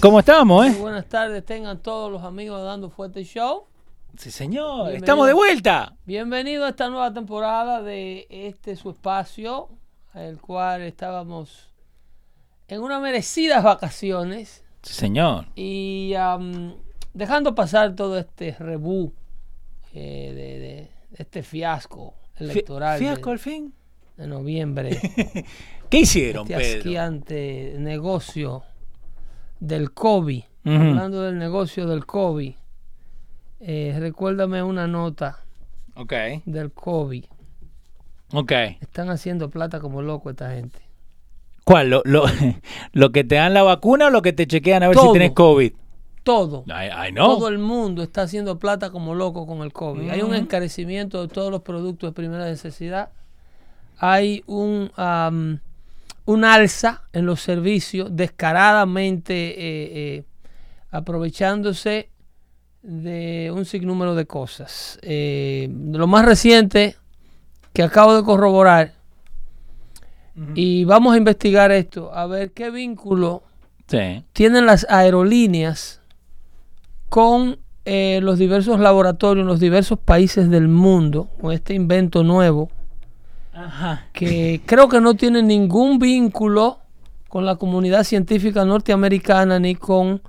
¿Cómo estamos, eh? Muy buenas tardes, tengan todos los amigos de Dando Fuerte Show. Sí, señor. Bienvenido. Estamos de vuelta. Bienvenido a esta nueva temporada de este su espacio, el cual estábamos en unas merecidas vacaciones Sí, señor. y am, dejando pasar todo este rebú eh, de, este fiasco electoral Fi- ¿Fiasco de, al fin? de noviembre. ¿Qué hicieron, este Pedro? negocio del COVID. Hablando del negocio del COVID, eh, recuérdame una nota Ok, del COVID. ok. Están haciendo plata como loco esta gente. ¿Cuál? ¿Lo, lo, lo que te dan la vacuna o lo que te chequean a ver Todo. si tienes COVID? Todo. Ay, no. Todo el mundo está haciendo plata como loco con el COVID. Hay un encarecimiento de todos los productos de primera necesidad. Hay un, un alza en los servicios descaradamente eh, eh, aprovechándose de un sinnúmero de cosas. Eh, lo más reciente que acabo de corroborar, y vamos a investigar esto, a ver qué vínculo Sí. tienen las aerolíneas con eh, los diversos laboratorios en los diversos países del mundo, con este invento nuevo, Ajá. que creo que no tiene ningún vínculo con la comunidad científica norteamericana, ni con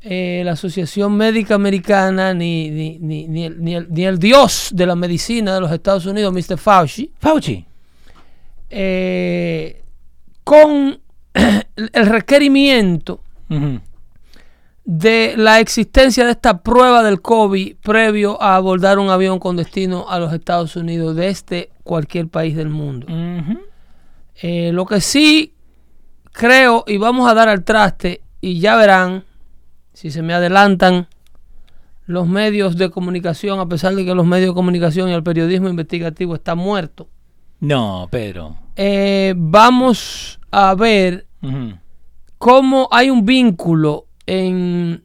eh, la Asociación Médica Americana, ni, ni, ni, ni el, ni el- ni el dios de la medicina de los Estados Unidos, Mr. Fauci Fauci. eh, con el requerimiento. De la existencia de esta prueba del COVID previo a abordar un avión con destino a los Estados Unidos desde cualquier país del mundo. Eh, lo que sí creo, y vamos a dar al traste, y ya verán, si se me adelantan los medios de comunicación, a pesar de que los medios de comunicación y el periodismo investigativo están muertos, No, Pedro. eh, vamos a ver cómo hay un vínculo en,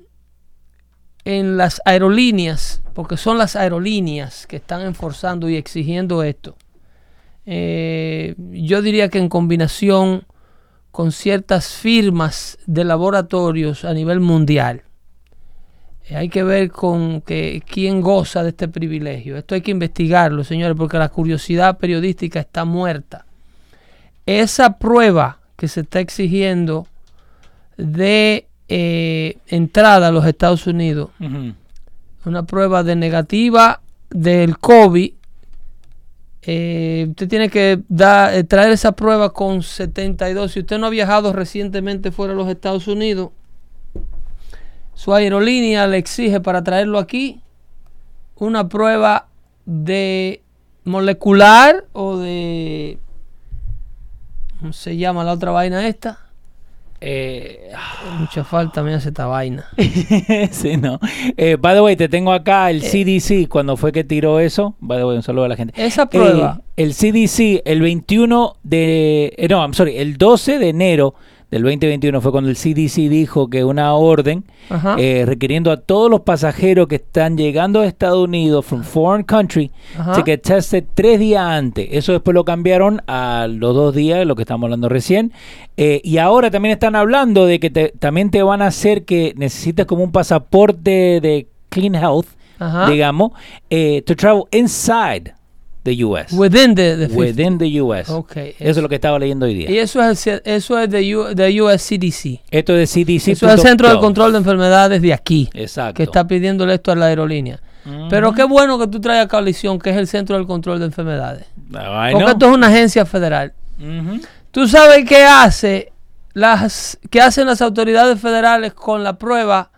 en las aerolíneas, porque son las aerolíneas que están enforzando y exigiendo esto. Eh, yo diría que en combinación con ciertas firmas de laboratorios a nivel mundial. Eh, hay que ver con que, quién goza de este privilegio. Esto hay que investigarlo, señores, porque la curiosidad periodística está muerta. Esa prueba que se está exigiendo de eh, entrada a los Estados Unidos, una prueba de negativa del COVID, eh, usted tiene que eh, traer esa prueba con 72. Si usted no ha viajado recientemente fuera de los Estados Unidos, su aerolínea le exige para traerlo aquí una prueba de molecular o de... ¿Cómo se llama la otra vaina esta? Eh, Mucha falta me hace esta vaina. sí, no. Eh, by the way, te tengo acá Eh. el CDC cuando fue que tiró eso. By the way, un saludo a la gente. Esa prueba, Eh, el CDC, el 21 de. eh, no, I'm sorry, el 12 de enero del 2021 fue cuando el CDC dijo que una orden eh, requiriendo a todos los pasajeros que están llegando a Estados Unidos from foreign country Ajá. tested tres días antes. Eso después lo cambiaron a los dos días, lo que estamos hablando recién. Eh, y ahora también están hablando de que te- también te van a hacer que necesites como un pasaporte de clean health, Ajá. digamos, eh, to travel inside the U.S. Within the, the 50. Within the U.S. Ok. Eso es lo que estaba leyendo hoy día. Y eso es, el- eso es de, U- de US CDC. Esto es de CDC. eso es el Centro de Control de Enfermedades de aquí. Exacto. Que está pidiéndole esto a la aerolínea. Pero qué bueno que tú traes a coalición, que es el Centro del Control de Enfermedades. Ay, Porque no. esto es una agencia federal. Ujú. ¿Tú sabes qué hace las qué hacen las autoridades federales con la prueba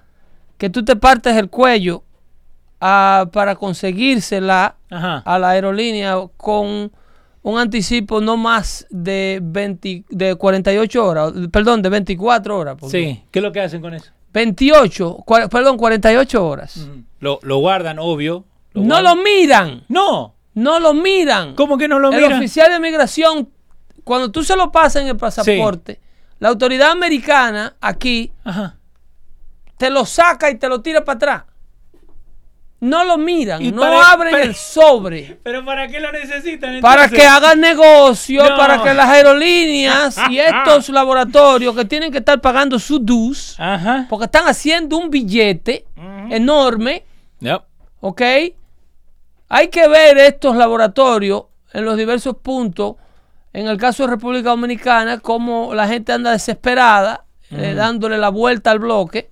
que tú te partes el cuello ah, para conseguírsela Ajá. a la aerolínea con un anticipo no más de 20, de 48 horas, perdón, de 24 horas. Sí. ¿Qué es lo que hacen con eso? 28, cua- perdón, 48 horas. Lo, lo guardan, obvio. No guardan. lo miran, No. no lo miran. ¿Cómo que no lo el miran? oficial de migración, cuando tú se lo pasas en el pasaporte, la autoridad americana aquí Ajá. te lo saca y te lo tira para atrás. No lo miran, no para- abren para- el sobre. ¿Pero para qué lo necesitan? Para que hagan negocio, No. para que las aerolíneas y estos laboratorios que tienen que estar pagando su dues, Ajá. porque están haciendo un billete enorme, Yep. ¿ok? Hay que ver estos laboratorios en los diversos puntos. En el caso de República Dominicana, cómo la gente anda desesperada, eh, dándole la vuelta al bloque,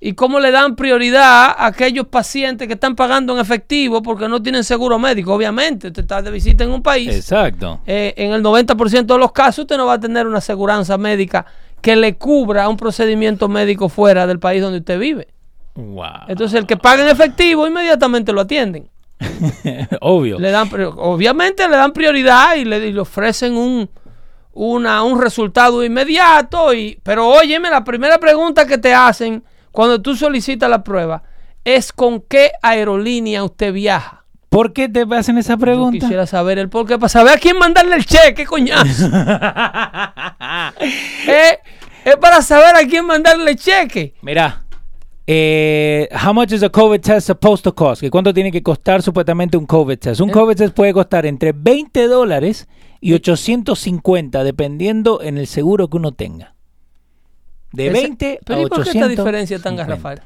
y cómo le dan prioridad a aquellos pacientes que están pagando en efectivo porque no tienen seguro médico. Obviamente, usted está de visita en un país. Exacto. eh, en el 90% de los casos usted no va a tener una aseguranza médica que le cubra un procedimiento médico fuera del país donde usted vive. Wow. Entonces el que paga en efectivo inmediatamente lo atienden. obvio. Le dan, obviamente le dan prioridad y le, y le ofrecen un, una- un resultado inmediato. Y, pero óyeme, la primera pregunta que te hacen cuando tú solicitas la prueba es con qué aerolínea usted viaja. ¿Por qué te hacen esa Yo pregunta? quisiera saber el por qué, para saber a quién mandarle el cheque, coñazo. Eh, es para saber a quién mandarle el cheque. Mira, eh, how much is a COVID test supposed to cost? ¿Que ¿Cuánto tiene que costar supuestamente un COVID test? Eh. Un COVID test puede costar entre 20 dólares y 850, dependiendo en el seguro que uno tenga. De Ese- 20 pero a ¿y por qué 850. esta diferencia tan garrafal?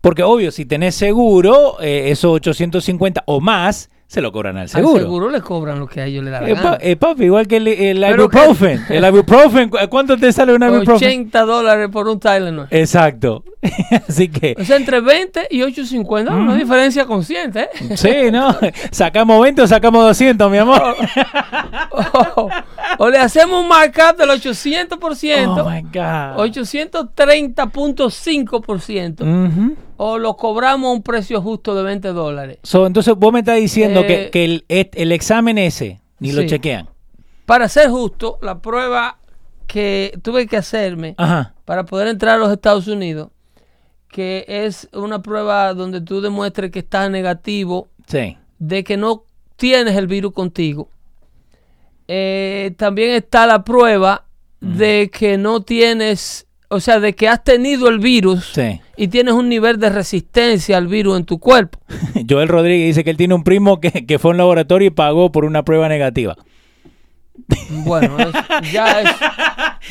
Porque obvio, si tenés seguro, eh, esos 850 o más se lo cobran al seguro. Al seguro le cobran lo que a ellos le da la Eh, gana. pa- eh, papi, igual que el, el Pero que- ibuprofen. El ibuprofen, ¿cu- ¿cuánto te sale un ibuprofen? 80 dólares por un Tylenol. Exacto. Así que, O sea, entre 20 y 8.50, una diferencia consciente, ¿eh? sí, ¿no? ¿Sacamos 20 o sacamos 200, mi amor? o, o le hacemos un markup del 800%, Oh, my God. 830.5%, Ujú. o lo cobramos a un precio justo de 20 dólares. So, entonces vos me estás diciendo Eh, que, que el, examen ese ni lo chequean. Para ser justo, la prueba que tuve que hacerme Ajá. para poder entrar a los Estados Unidos, que es una prueba donde tú demuestres que estás negativo Sí. de que no tienes el virus contigo. Eh, también está la prueba de que no tienes, o sea, de que has tenido el virus Sí. y tienes un nivel de resistencia al virus en tu cuerpo. Joel Rodríguez dice que él tiene un primo que, que fue a un laboratorio y pagó por una prueba negativa. Bueno, es- ya, es-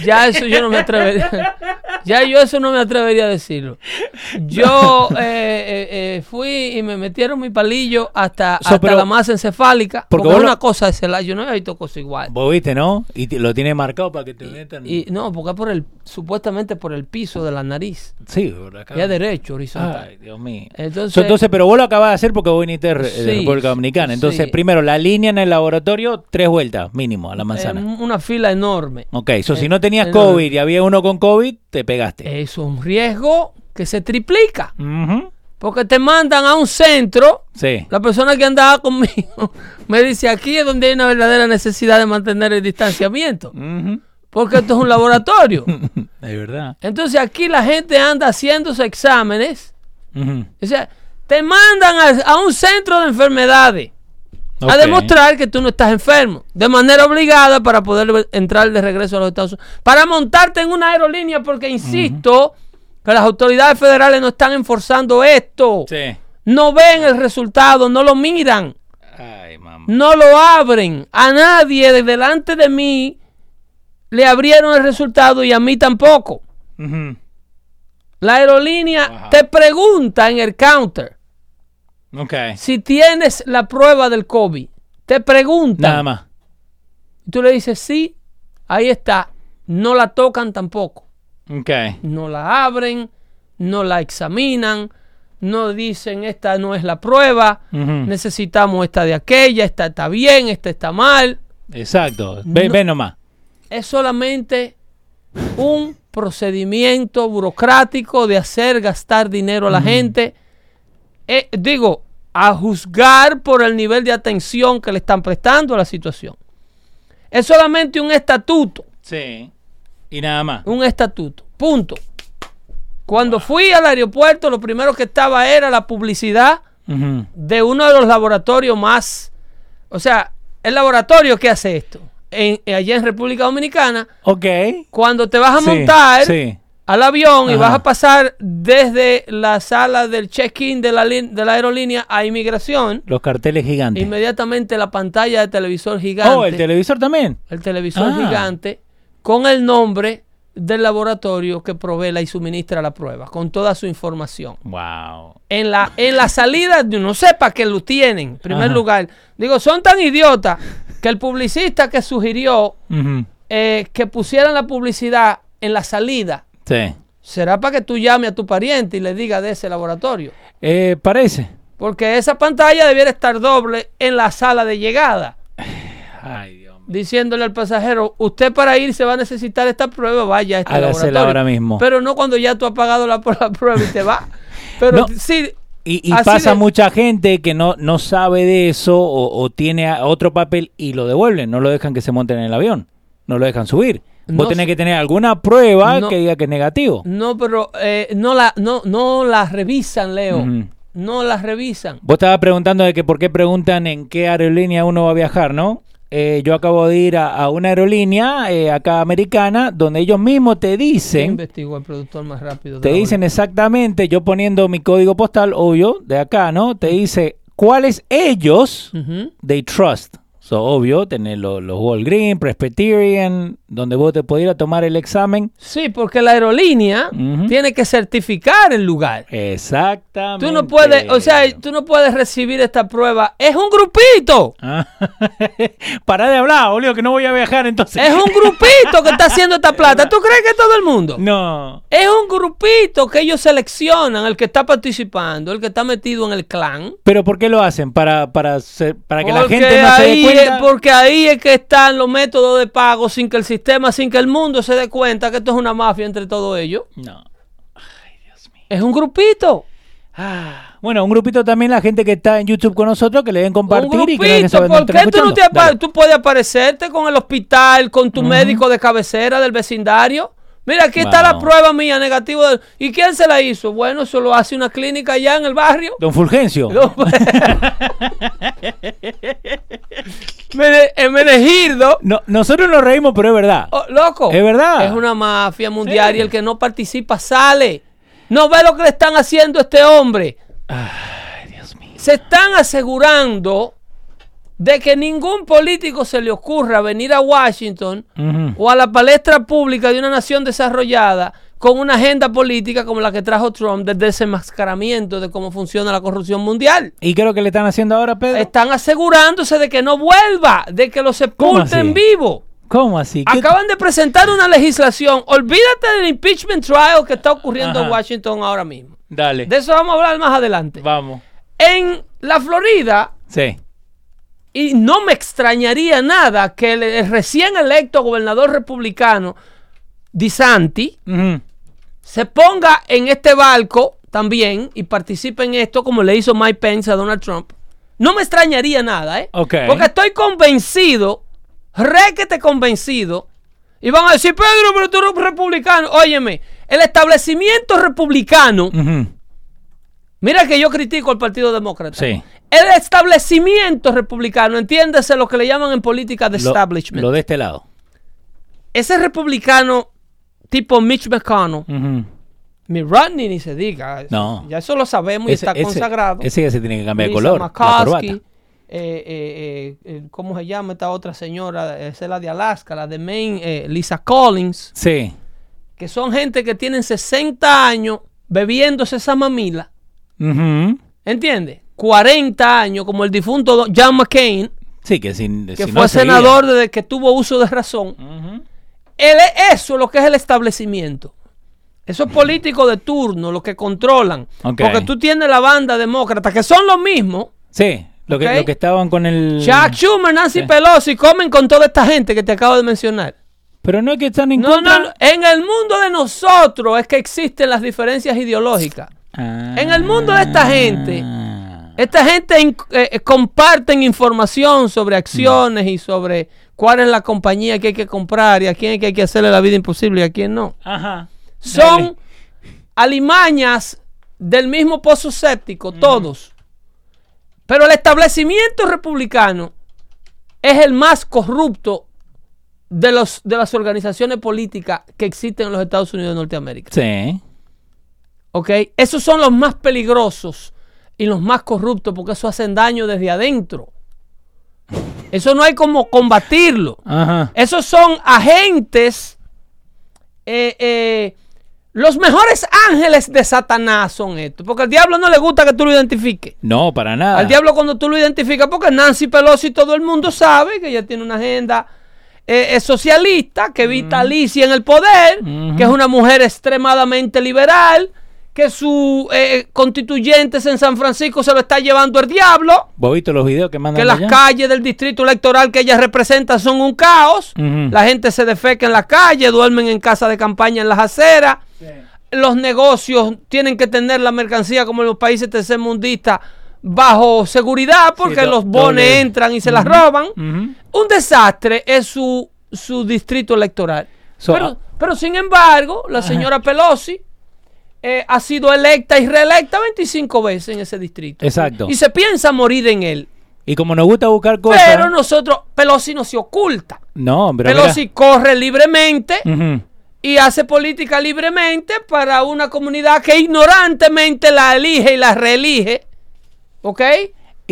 ya eso yo no me atrevería. Ya yo eso no me atrevería a decirlo. Yo eh, eh, eh, fui y me metieron mi palillo hasta, So, hasta pero- la masa encefálica. Porque Porque, es lo- una cosa de celar. Yo no he visto cosa igual. Vos viste, ¿no? Y te- lo tiene marcado para que te metan. Y no, porque es por el, supuestamente por el piso de la nariz. Sí, por acá. Ya derecho, horizontal. Ay, Dios mío. Entonces- So, entonces, pero vos lo acabas de hacer porque vos viniste de, de Sí, República Dominicana. Entonces, sí. primero, la línea en el laboratorio, tres vueltas mínimo a la Eh, manzana. una fila enorme. ok, so, si eh, no tenías enorme. COVID y había uno con COVID, te pegaste. Es un riesgo que se triplica. Porque te mandan a un centro. Sí. La persona que andaba conmigo me dice, aquí es donde hay una verdadera necesidad de mantener el distanciamiento. Porque esto es un laboratorio. Es verdad. Entonces aquí la gente anda haciéndose exámenes. Ujú. O sea, te mandan a, a un centro de enfermedades. A demostrar que tú no estás enfermo, de manera obligada para poder entrar de regreso a los Estados Unidos, para montarte en una aerolínea, porque insisto que las autoridades federales no están enforzando esto, Sí. no ven el resultado, no lo miran, Ay, mamá. no lo abren, a nadie de delante de mí le abrieron el resultado y a mí tampoco. La aerolínea te pregunta en el counter Ok. si tienes la prueba del COVID. Te pregunta. Nada más. Tú le dices sí, ahí está. No la tocan tampoco. Ok. No la abren, no la examinan, no dicen esta no es la prueba, necesitamos esta de aquella, esta está bien, esta está mal. Exacto. Ve, No. ve nomás. Es solamente un procedimiento burocrático de hacer gastar dinero a la gente. Eh, digo, a juzgar por el nivel de atención que le están prestando a la situación. Es solamente un estatuto, Sí. Y nada más. un estatuto, punto. Cuando fui al aeropuerto, lo primero que estaba era la publicidad de uno de los laboratorios más, o sea, el laboratorio que hace esto, en, allá en República Dominicana, Ok. cuando te vas a Sí, montar Sí. Al avión y vas a pasar desde la sala del check-in de la, de la aerolínea a inmigración, Los carteles gigantes. inmediatamente la pantalla de televisor gigante, Oh, el televisor también. el televisor Ah. gigante, con el nombre del laboratorio que provee y suministra la prueba, con toda su información. Wow. En la, en la salida, no sé para qué lo tienen, en primer Ajá. lugar. Digo, son tan idiotas que el publicista que sugirió eh, que pusieran la publicidad en la salida, Sí. será para que tú llames a tu pariente y le digas de ese laboratorio. Eh, parece. Porque esa pantalla debiera estar doble en la sala de llegada, Ay, Dios mío. diciéndole al pasajero, usted para ir se va a necesitar esta prueba, vaya a este Hágasela laboratorio. ahora mismo. Pero no cuando ya tú has pagado la, la prueba y te va. Pero No. sí, Y, pasa de- mucha gente que no, no sabe de eso o, o tiene otro papel y lo devuelven. No lo dejan que se monten en el avión. No lo dejan subir. Vos No tenés que tener alguna prueba No. que diga que es negativo. no, pero eh, no, la, no, no la revisan, Leo. No la revisan. Vos estabas preguntando de que por qué preguntan en qué aerolínea uno va a viajar, ¿no? Eh, yo acabo de ir a, a una aerolínea eh, acá americana donde ellos mismos te ¿Quién dicen, investigó el productor más rápido? te dicen exactamente, yo poniendo mi código postal, obvio, de acá, ¿no? Te dice cuáles ellos? Ujú. they trust. So, obvio, tener los, los Walgreens, Presbyterian, donde vos te podías tomar el examen. Sí, porque la aerolínea tiene que certificar el lugar. Exactamente. Tú no puedes, o sea, tú no puedes recibir esta prueba. Es un grupito. Ah, Para de hablar, boludo, que no voy a viajar entonces. Es un grupito que está haciendo esta plata. ¿Tú crees que es todo el mundo? No. Es un grupito que ellos seleccionan, el que está participando, el que está metido en el clan. Pero ¿por qué lo hacen? Para, para, ser- para que la gente no se dé cuenta. Es- porque ahí es que están los métodos de pago sin que el sistema, sin que el mundo se dé cuenta que esto es una mafia entre todos ellos. No. Es un grupito. Ah, bueno, un grupito también la gente que está en YouTube con nosotros que le den Un compartir y que no grupito. ¿Por qué tú no te tú puedes aparecerte con el hospital, con tu médico de cabecera del vecindario? Mira, aquí está la prueba mía negativo. de- ¿Y quién se la hizo? Bueno, eso lo hace una clínica allá en el barrio. Don Fulgencio. No, pues. Mene- en Menegildo. No, nosotros nos reímos, pero es verdad. Oh, loco. Es verdad. Es una mafia mundial Sí. y el que no participa sale. No ve lo que le están haciendo a este hombre. Ay, Dios mío. Se están asegurando de que ningún político se le ocurra venir a Washington o a la palestra pública de una nación desarrollada con una agenda política como la que trajo Trump del desenmascaramiento de cómo funciona la corrupción mundial. ¿Y qué es lo que le están haciendo ahora, Pedro? Están asegurándose de que no vuelva, de que lo sepulten vivo. ¿Cómo así? ¿Qué- Acaban de presentar una legislación. Olvídate del impeachment trial que está ocurriendo en. Washington ahora mismo. Dale. De eso vamos a hablar más adelante. Vamos. En la Florida, Sí. Y no me extrañaría nada que el, el recién electo gobernador republicano, DeSanti, Ujú. se ponga en este barco también y participe en esto como le hizo Mike Pence a Donald Trump. No me extrañaría nada, ¿eh? Ok. Porque estoy convencido, requete convencido, y van a decir, Pedro, pero tú eres republicano. Óyeme, el establecimiento republicano, mira que yo critico al Partido Demócrata. Sí. El establecimiento republicano, entiéndese lo que le llaman en política de establishment. Lo de este lado. Ese republicano tipo Mitch McConnell, Ujú. Mitt Romney ni se diga. No. Ya eso lo sabemos y Ese- está ese- consagrado. Ese ya se tiene que cambiar de color. La McCoskey, corbata. eh, eh, eh, ¿Cómo se llama esta otra señora? Esa es la de Alaska, la de Maine, eh, Lisa Collins. Sí. Que son gente que tienen 60 años bebiéndose esa mamila. Ujú. ¿Entiendes? 40 años, como el difunto John McCain, Sí, que sin. que si fue no seguía. senador desde que tuvo uso de razón. Él es eso lo que es el establecimiento. Esos políticos de turno, los que controlan. Porque tú tienes la banda demócrata, que son los mismos. Sí, lo que, Ok. lo que estaban con el. Chuck Schumer, Nancy Sí. Pelosi, comen con toda esta gente que te acabo de mencionar. Pero no es que están en No, contra. no, no. En el mundo de nosotros es que existen las diferencias ideológicas. Ah. En el mundo de esta gente, esta gente in- eh, eh, comparten información sobre acciones y sobre cuál es la compañía que hay que comprar y a quién es que hay que hacerle la vida imposible y a quién no. Ajá. Son alimañas del mismo pozo séptico, todos. Pero el establecimiento republicano es el más corrupto de, los, de las organizaciones políticas que existen en los Estados Unidos de Norteamérica. Sí. ¿Ok? Esos son los más peligrosos y los más corruptos porque eso hacen daño desde adentro. Eso no hay como combatirlo. Ajá. Esos son agentes. eh, eh, los mejores ángeles de Satanás son estos. Porque al diablo no le gusta que tú lo identifiques. No, para nada. Al diablo cuando tú lo identificas, porque Nancy Pelosi todo el mundo sabe que ella tiene una agenda eh, eh, socialista, que vitalicia en el poder, que es una mujer extremadamente liberal, que su eh, constituyentes en San Francisco se lo está llevando el diablo, ¿Vos viste los videos que mandan que las allá? calles del distrito electoral que ella representa son un caos, la gente se defeca en la calle, duermen en casa de campaña en las aceras, los negocios tienen que tener la mercancía como en los países tercermundistas bajo seguridad porque los bones doble. entran y se las roban. Un desastre es su, su distrito electoral. So, pero, ah- pero sin embargo, la señora Pelosi eh, ha sido electa y reelecta 25 veces en ese distrito. Exacto. Y se piensa morir en él. Y como nos gusta buscar cosas. Pero nosotros, Pelosi no se oculta. No, pero. Pelosi corre libremente y hace política libremente para una comunidad que ignorantemente la elige y la reelige. ¿Ok?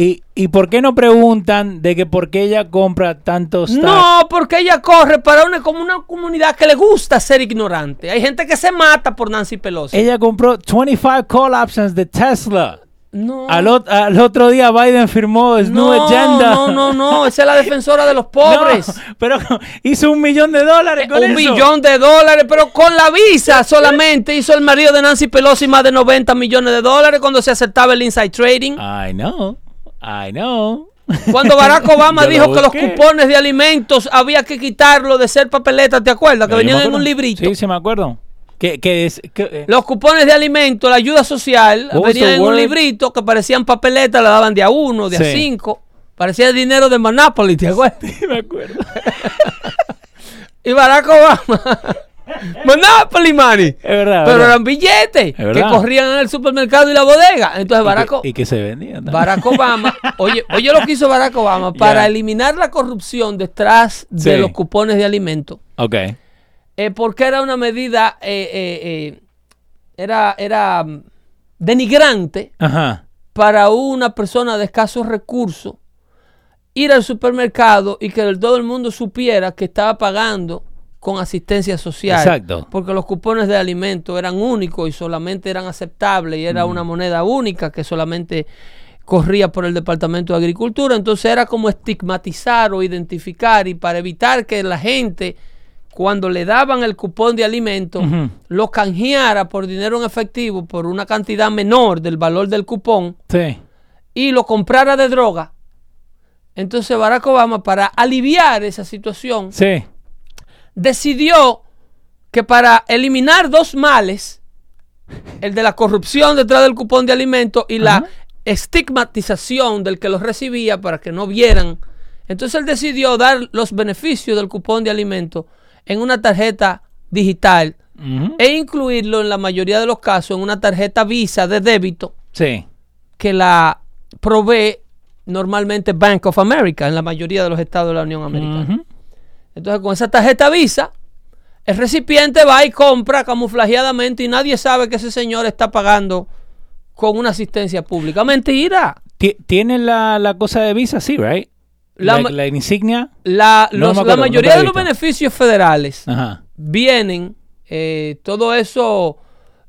¿Y, ¿Y por qué no preguntan de que por qué ella compra tantos No, porque ella corre para una, como una comunidad que le gusta ser ignorante. Hay gente que se mata por Nancy Pelosi. Ella compró 25 call options de Tesla. no, Al, ot- al otro día Biden firmó su no, Agenda. no, no, no. Esa es la defensora de los pobres. No, pero hizo un millón de dólares con un eso. millón de dólares, pero con la visa solamente hizo el marido de Nancy Pelosi más de 90 millones de dólares cuando se aceptaba el inside trading. I know. I know. Cuando Barack Obama lo dijo que los cupones de alimentos había que quitarlo de ser papeleta, ¿te acuerdas? Que Yo venían en un librito. Sí, sí, me acuerdo. Que, que es, que, eh, Los cupones de alimentos, la ayuda social, venían en un librito que parecían papeletas, le daban de a uno, de a cinco. Parecía el dinero de Monopoly, ¿te acuerdas? sí me acuerdo. Y Barack Obama. Monopoly money. Es verdad. Pero verdad. eran billetes que corrían en el supermercado y la bodega. Entonces Barack, O- y, que, se vendían. Barack Obama, oye, oye lo que hizo Barack Obama para eliminar la corrupción detrás de los cupones de alimentos. Ok. eh, porque era una medida, eh, eh, eh, era, era mm, denigrante Ajá. para una persona de escasos recursos ir al supermercado y que todo el mundo supiera que estaba pagando con asistencia social. Exacto. Porque los cupones de alimentos eran únicos y solamente eran aceptables y era Mm. una moneda única que solamente corría por el Departamento de Agricultura. Entonces era como estigmatizar o identificar y para evitar que la gente cuando le daban el cupón de alimentos Ujú. lo canjeara por dinero en efectivo por una cantidad menor del valor del cupón Sí. y lo comprara de droga. Entonces Barack Obama, para aliviar esa situación, Sí. Decidió que para eliminar dos males, el de la corrupción detrás del cupón de alimentos y la Ajá. estigmatización del que los recibía para que no vieran, entonces él decidió dar los beneficios del cupón de alimentos en una tarjeta digital e incluirlo en la mayoría de los casos en una tarjeta Visa de débito Sí. que la provee normalmente Bank of America en la mayoría de los estados de la Unión Americana. Entonces, con esa tarjeta Visa, el recipiente va y compra camuflajeadamente y nadie sabe que ese señor está pagando con una asistencia pública. Mentira. Ti- ¿Tiene la, la cosa de visa? Sí, right? La La, insignia. La, No la mayoría de los beneficios federales Ajá. vienen, eh, todo eso,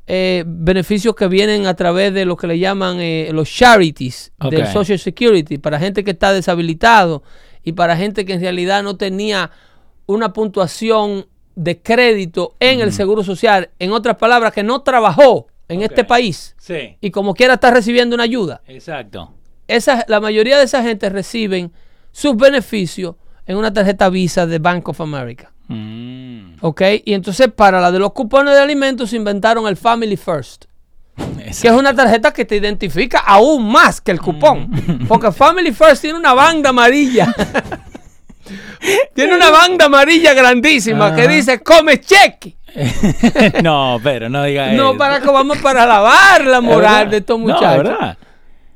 eh, beneficios que vienen a través de lo que le llaman eh, los charities del. Social Security, para gente que está deshabilitado y para gente que en realidad no tenía una puntuación de crédito en el Seguro Social. En otras palabras, que no trabajó en este país Sí. y como quiera está recibiendo una ayuda. Exacto. Esa, la mayoría de esa gente reciben sus beneficios en una tarjeta Visa de Bank of America. Mm. ¿Ok? Y entonces para la de los cupones de alimentos inventaron el Family First, que es una tarjeta que te identifica aún más que el cupón. Porque Family First tiene una banda amarilla. tiene una banda amarilla grandísima que dice come cheque. no, pero no diga No, eso. para que vamos para lavar la moral de estos No, muchachos. ¿verdad?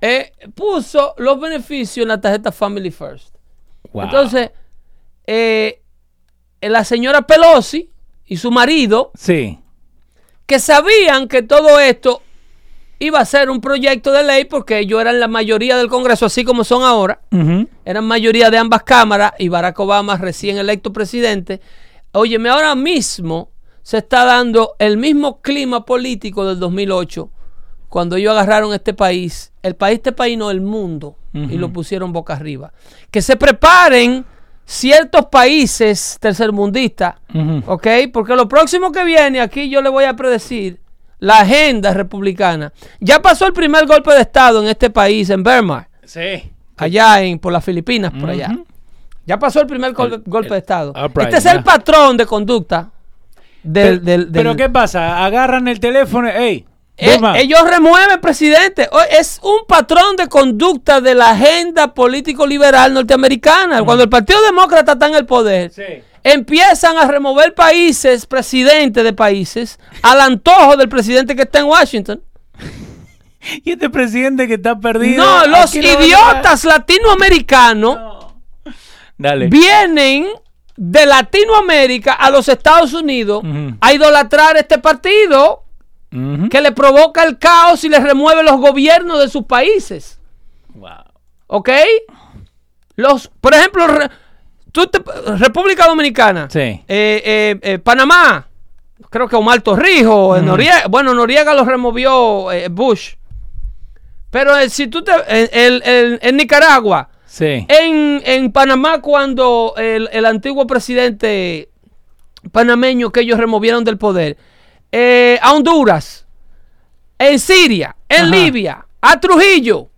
Eh, puso los beneficios en la tarjeta Family First. Wow. Entonces, eh, la señora Pelosi y su marido, Sí. que sabían que todo esto iba a ser un proyecto de ley porque ellos eran la mayoría del Congreso, así como son ahora, eran mayoría de ambas cámaras y Barack Obama recién electo presidente. Óyeme, ahora mismo se está dando el mismo clima político del 2008 cuando ellos agarraron este país, el país, este país no, el mundo, y lo pusieron boca arriba. Que se preparen ciertos países tercermundistas, Ujú. ¿ok? Porque lo próximo que viene, aquí yo le voy a predecir la agenda republicana. Ya pasó el primer golpe de Estado en este país, en Burma Sí. allá en, por las Filipinas, por allá. Ya pasó el primer El- golpe el de Estado. este es el patrón de conducta del... Pero, del- pero del- ¿qué pasa? Agarran el teléfono. ¡Ey! Eh, ellos remueven presidente. Es un patrón de conducta de la agenda político-liberal norteamericana. Cuando el Partido Demócrata está en el poder, Sí. Empiezan a remover países, presidentes de países, al antojo del presidente que está en Washington. Y este presidente que está perdido. No, ¿a los idiotas latinoamericanos? Dale. vienen de Latinoamérica a los Estados Unidos Ujú. a idolatrar este partido que le provoca el caos y le remueve los gobiernos de sus países. Wow. ¿Ok? Los, por ejemplo, re- tú te- República Dominicana, Sí. eh, eh, eh, Panamá, creo que Omar Torrijos, eh, Noriega, bueno, Noriega lo removió Bush. Pero si tú te. En, Nicaragua, Sí. en, en Panamá, cuando el, el antiguo presidente panameño que ellos removieron del poder, a Honduras, en Siria, en Ajá. Libia, a Trujillo,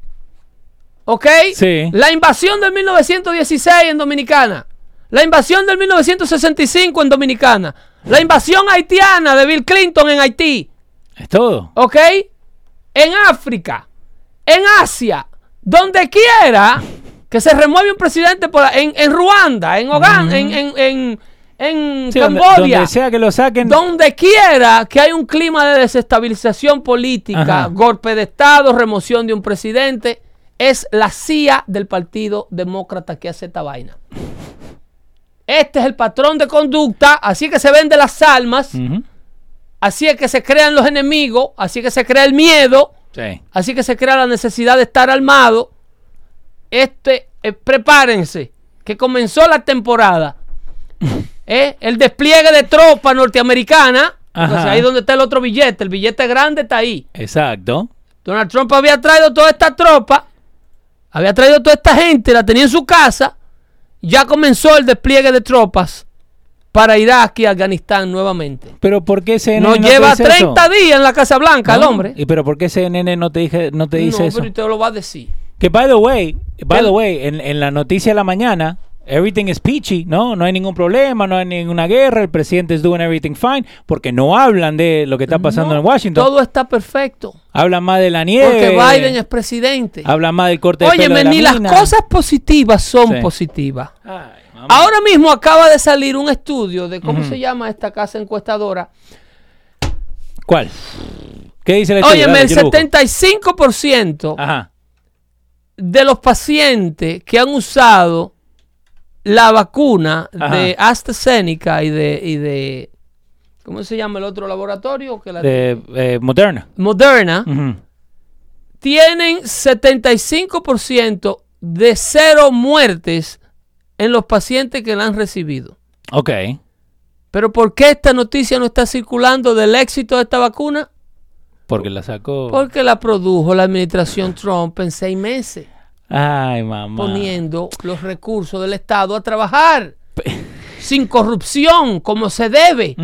¿ok? Sí. La invasión del 1916 en Dominicana, la invasión del 1965 en Dominicana, la invasión haitiana de Bill Clinton en Haití, Es todo. ¿ok? En África, en Asia, donde quiera que se remueve un presidente por, en, en Ruanda, en Uganda, en, en, en, en Sí, donde, Camboya, donde sea que lo saquen. donde quiera que hay un clima de desestabilización política, Ajá. golpe de Estado, remoción de un presidente, es la CIA del Partido Demócrata que hace esta vaina. Este es el patrón de conducta, así que se vende las almas, así es que se crean los enemigos, así que se crea el miedo, Sí. así que se crea la necesidad de estar armado. Este, eh, prepárense, que comenzó la temporada. Eh, El despliegue de tropas norteamericanas, porque Ajá. ahí donde está el otro billete, el billete grande está ahí. Exacto. Donald Trump había traído toda esta tropa, había traído toda esta gente, la tenía en su casa. Ya comenzó el despliegue de tropas para Irak y Afganistán nuevamente. Pero ¿por qué CNN Nos no lleva te dice 30 eso? días en la Casa Blanca el ¿No? hombre. ¿Y pero por qué CNN no te, dije, no te dice no, eso? pero te lo va a decir. Que by the way, by ¿Qué? the way, en, en la noticia de la mañana, everything is peachy, ¿no? No hay ningún problema, no hay ninguna guerra, el presidente is doing everything fine, porque no hablan de lo que está pasando No, en Washington. Todo está perfecto. Hablan más de la nieve. Porque Biden es presidente. Hablan más del corte de pelo de la ni las cosas positivas son Sí. positivas. Ay. Ahora mismo acaba de salir un estudio de cómo se llama esta casa encuestadora. ¿Cuál? ¿Qué dice el estudio? Óyeme, el yo lo busco. 75% Ajá. de los pacientes que han usado la vacuna Ajá. de AstraZeneca y de, y de ¿cómo se llama el otro laboratorio? Que la De eh, Moderna. Moderna, Ujú. tienen 75% de cero muertes en los pacientes que la han recibido. Ok. Pero ¿por qué esta noticia no está circulando del éxito de esta vacuna? Porque la sacó. Porque la produjo la administración Trump en seis meses, Ay, mamá. poniendo los recursos del Estado a trabajar sin corrupción, como se debe.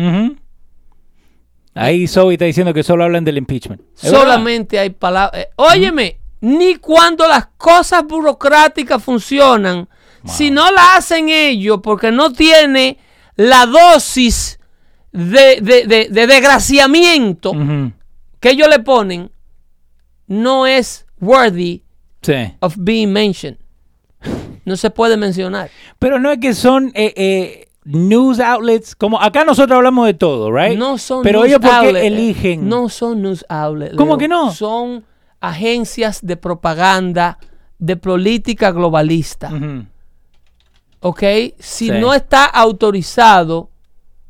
Ahí Zoe está diciendo que solo hablan del impeachment. Solamente hay palabras. eh, óyeme, ni cuando las cosas burocráticas funcionan, si no la hacen ellos porque no tiene la dosis de, de- de- de desgraciamiento que ellos le ponen, no es worthy Sí. of being mentioned. No se puede mencionar. Pero no es que son eh, eh, news outlets. Como acá nosotros hablamos de todo, right? No son Pero news ellos, ¿por qué outlets, eh, eligen? No son news outlets. ¿Cómo Leo. que no? Son agencias de propaganda de política globalista. Ujú. ¿Ok? Si Sí. no está autorizado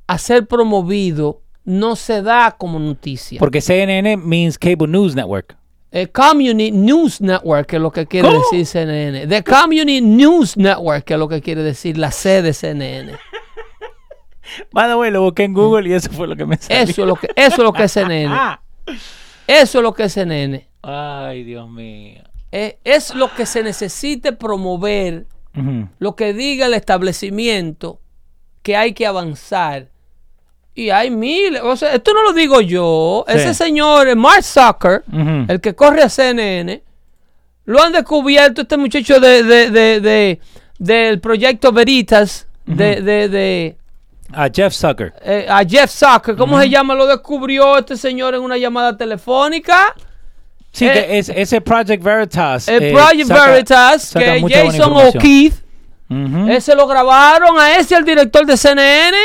a ser promovido, no se da como noticia. Porque CNN means Cable News Network. Eh, Community News Network es lo que quiere ¿Cómo? decir CNN. The Community News Network es lo que quiere decir la C de CNN. By the way, lo busqué en Google y eso fue lo que me salió. Eso es lo que, eso es lo que es CNN. Eso es lo que es CNN. Ay, Dios mío. Eh, es lo que se necesite promover, lo que diga el establecimiento que hay que avanzar. Y hay miles, o sea, esto no lo digo yo, Sí. ese señor Mark Zucker, el que corre a CNN, lo han descubierto este muchacho de, de- de- de- del proyecto Veritas, de, de- de, A Jeff Zucker. eh, a Jeff Zucker, ¿cómo se llama? Lo descubrió este señor en una llamada telefónica. Sí, Eh, que es, ese Project Veritas. El eh, Project saca- Veritas, saca que Jason. O'Keefe, ese lo grabaron a ese, el director de CNN,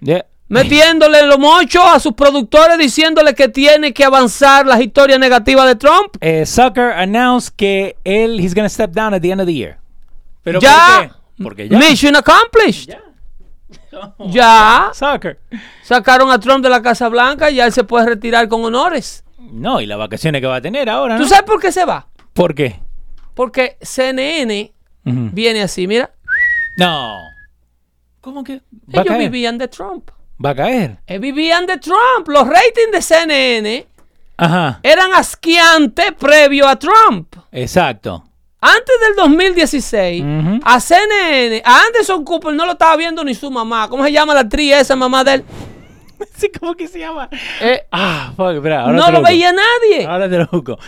Yeah. Metiéndole en lo mocho a sus productores, diciéndole que tiene que avanzar las historias negativas de Trump. Eh, Zucker announced que él, he's gonna step down at the end of the year. ¿Pero ya, por qué? Porque ya. Mission accomplished. Ya. Zucker. sacaron a Trump de la Casa Blanca, ya él se puede retirar con honores. No, y las vacaciones que va a tener ahora, ¿no? ¿Tú sabes por qué se va? ¿Por qué? Porque CNN viene así, mira, No. ¿Cómo que? Ellos vivían de Trump. Va a caer. Eh, vivían de Trump. Los ratings de CNN Ajá. eran asquiantes previo a Trump. Exacto. Antes del 2016, Ujú. a CNN, a Anderson Cooper no lo estaba viendo ni su mamá. ¿Cómo se llama la actriz esa mamá de él? Sí, ¿Cómo que se llama? Eh, Ah, fuck, espera, ahora no te lo busco. veía nadie. Ahora te lo busco.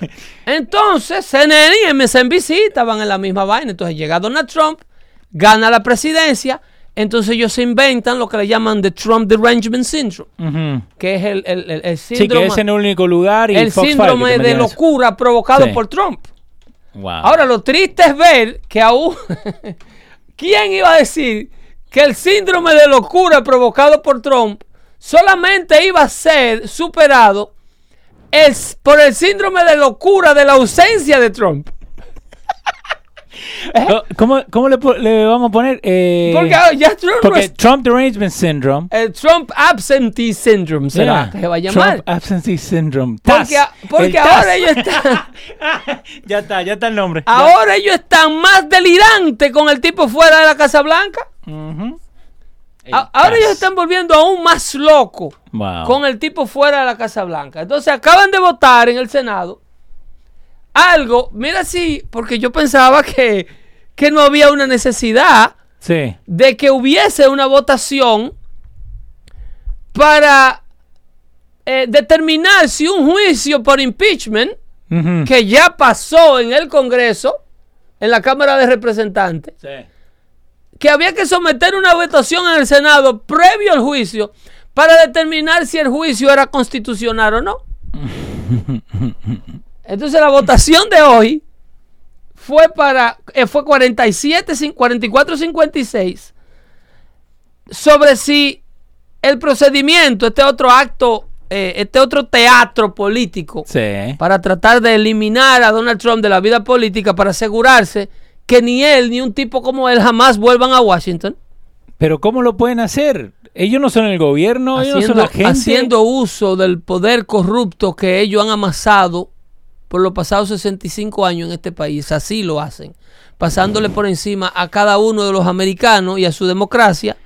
Entonces, CNN y MSNBC estaban en la misma vaina. Entonces llega Donald Trump, gana la presidencia. Entonces ellos se inventan lo que le llaman The Trump Derangement Syndrome, que es el, el- el- el Sí, síndrome, que es en el único lugar y el Fox síndrome de locura provocado Sí. por Trump. Wow. Ahora, lo triste es ver que aún... ¿Quién iba a decir que el síndrome de locura provocado por Trump solamente iba a ser superado es por el síndrome de locura de la ausencia de Trump? Co- ¿Cómo, cómo le, vamos a poner? Eh, Porque ahora ya Trump porque Derangement Syndrome. el Trump Absentee Syndrome será Yeah. que se va a llamar. Trump Absentee Syndrome. porque TAS. porque El ahora TAS. ellos están... ya está, ya está el nombre. Ahora ellos están más delirantes con el tipo fuera de la Casa Blanca. El ahora TAS. ellos están volviendo aún más locos Wow. con el tipo fuera de la Casa Blanca. Entonces acaban de votar en el Senado algo, mira sí, porque yo pensaba que, que no había una necesidad Sí. de que hubiese una votación para eh, determinar si un juicio por impeachment, que ya pasó en el Congreso, en la Cámara de Representantes, Sí. que había que someter una votación en el Senado previo al juicio para determinar si el juicio era constitucional o no. Entonces la votación de hoy fue para eh, fue 47 cin- 44 56 sobre si el procedimiento, este otro acto eh, este otro teatro político Sí. para tratar de eliminar a Donald Trump de la vida política para asegurarse que ni él ni un tipo como él jamás vuelvan a Washington Pero ¿cómo lo pueden hacer? Ellos no son el gobierno, ellos no son la gente. haciendo uso del poder corrupto que ellos han amasado por los pasados 65 años en este país. Así lo hacen, pasándole por encima a cada uno de los americanos y a su democracia